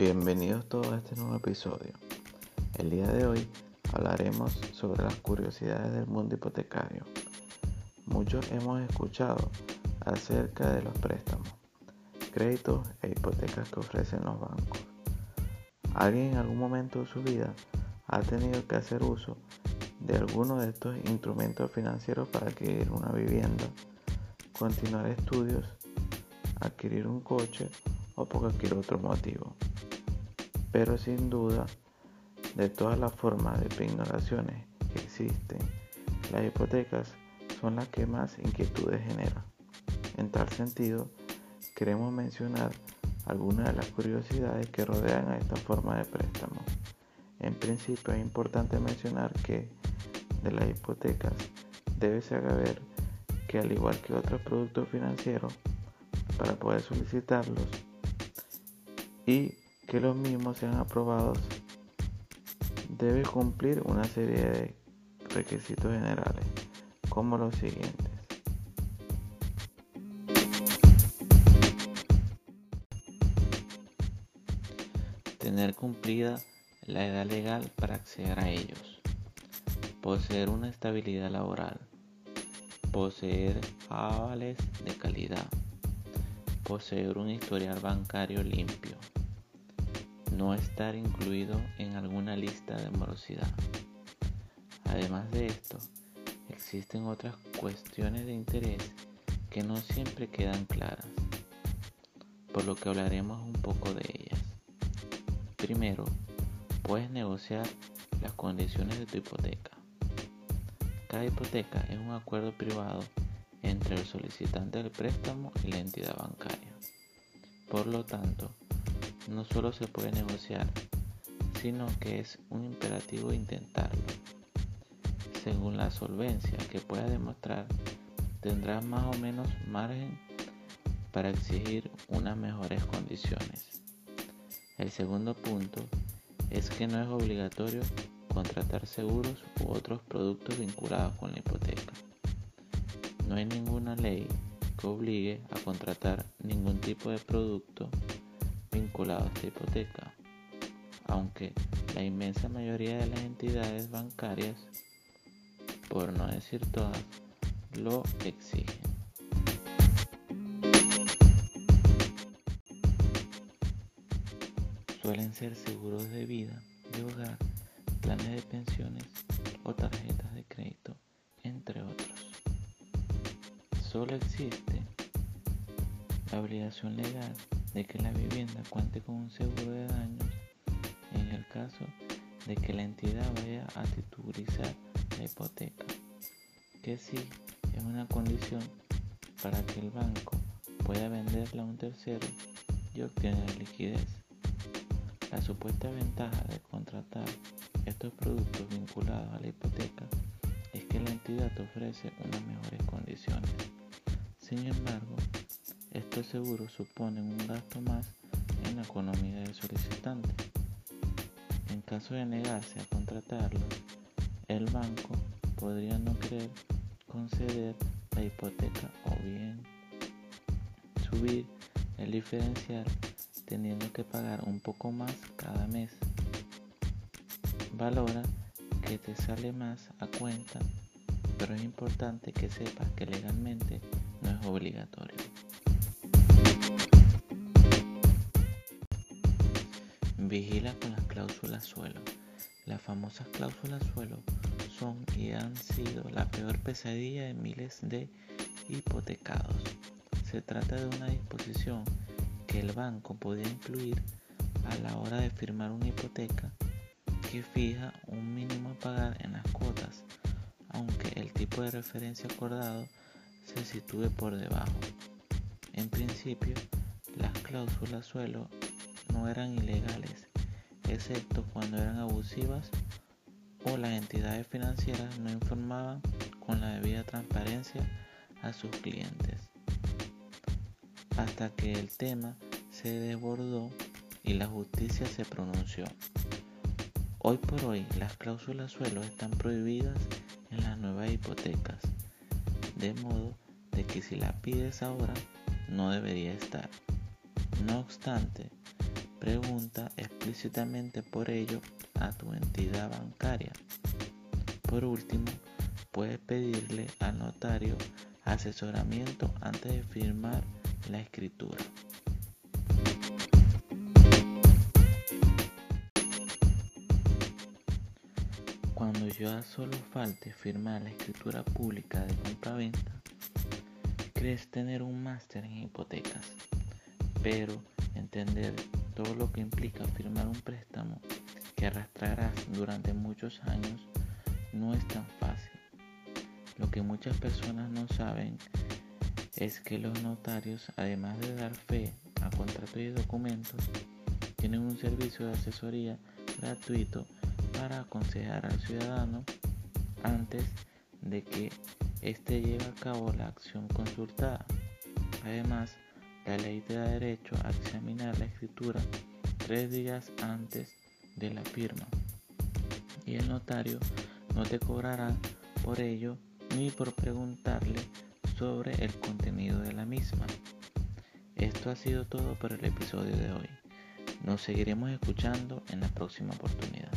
Bienvenidos todos a este nuevo episodio. El día de hoy hablaremos sobre las curiosidades del mundo hipotecario. Muchos hemos escuchado acerca de los préstamos, créditos e hipotecas que ofrecen los bancos. ¿Alguien en algún momento de su vida ha tenido que hacer uso de alguno de estos instrumentos financieros para adquirir una vivienda, continuar estudios, adquirir un coche o por cualquier otro motivo? Pero sin duda, de todas las formas de pignoraciones que existen, las hipotecas son las que más inquietudes generan. En tal sentido, queremos mencionar algunas de las curiosidades que rodean a esta forma de préstamo. En principio es importante mencionar que de las hipotecas debe saber que al igual que otros productos financieros, para poder solicitarlos y que los mismos sean aprobados, debe cumplir una serie de requisitos generales, como los siguientes. Tener cumplida la edad legal para acceder a ellos. Poseer una estabilidad laboral. Poseer avales de calidad. Poseer un historial bancario limpio no estar incluido en alguna lista de morosidad. Además de esto, existen otras cuestiones de interés que no siempre quedan claras, por lo que hablaremos un poco de ellas. Primero, puedes negociar las condiciones de tu hipoteca. Cada hipoteca es un acuerdo privado entre el solicitante del préstamo y la entidad bancaria. Por lo tanto, no solo se puede negociar, sino que es un imperativo intentarlo. Según la solvencia que pueda demostrar, tendrás más o menos margen para exigir unas mejores condiciones. El segundo punto es que no es obligatorio contratar seguros u otros productos vinculados con la hipoteca. No hay ninguna ley que obligue a contratar ningún tipo de producto vinculado a esta hipoteca, aunque la inmensa mayoría de las entidades bancarias, por no decir todas, lo exigen. Suelen ser seguros de vida, de hogar, planes de pensiones o tarjetas de crédito, entre otros. Solo existe la obligación legal de que la vivienda cuente con un seguro de daños en el caso de que la entidad vaya a titularizar la hipoteca, que sí es una condición para que el banco pueda venderla a un tercero y obtener liquidez. La supuesta ventaja de contratar estos productos vinculados a la hipoteca es que la entidad ofrece unas mejores condiciones. Sin embargo, estos seguros suponen un gasto más en la economía del solicitante. En caso de negarse a contratarlos, el banco podría no querer conceder la hipoteca o bien subir el diferencial teniendo que pagar un poco más cada mes. Valora que te sale más a cuenta, pero es importante que sepas que legalmente no es obligatorio. Vigila con las cláusulas suelo. Las famosas cláusulas suelo son y han sido la peor pesadilla de miles de hipotecados. Se trata de una disposición que el banco podía incluir a la hora de firmar una hipoteca que fija un mínimo a pagar en las cuotas, aunque el tipo de referencia acordado se sitúe por debajo. En principio, las cláusulas suelo no eran ilegales, excepto cuando eran abusivas o las entidades financieras no informaban con la debida transparencia a sus clientes. Hasta que el tema se desbordó y la justicia se pronunció. Hoy por hoy las cláusulas suelo están prohibidas en las nuevas hipotecas, de modo de que si la pides ahora no debería estar. No obstante, Pregunta explícitamente por ello a tu entidad bancaria. Por último, puedes pedirle al notario asesoramiento antes de firmar la escritura. Ya solo falte firmar la escritura pública de compra-venta, crees tener un máster en hipotecas, pero entender todo lo que implica firmar un préstamo que arrastrarás durante muchos años no es tan fácil. Lo que muchas personas no saben es que los notarios, además de dar fe a contratos y documentos, tienen un servicio de asesoría gratuito para aconsejar al ciudadano antes de que éste lleve a cabo la acción consultada. Además, la ley te da derecho a examinar la escritura tres días antes de la firma y el notario no te cobrará por ello ni por preguntarle sobre el contenido de la misma. Esto ha sido todo por el episodio de hoy. Nos seguiremos escuchando en la próxima oportunidad.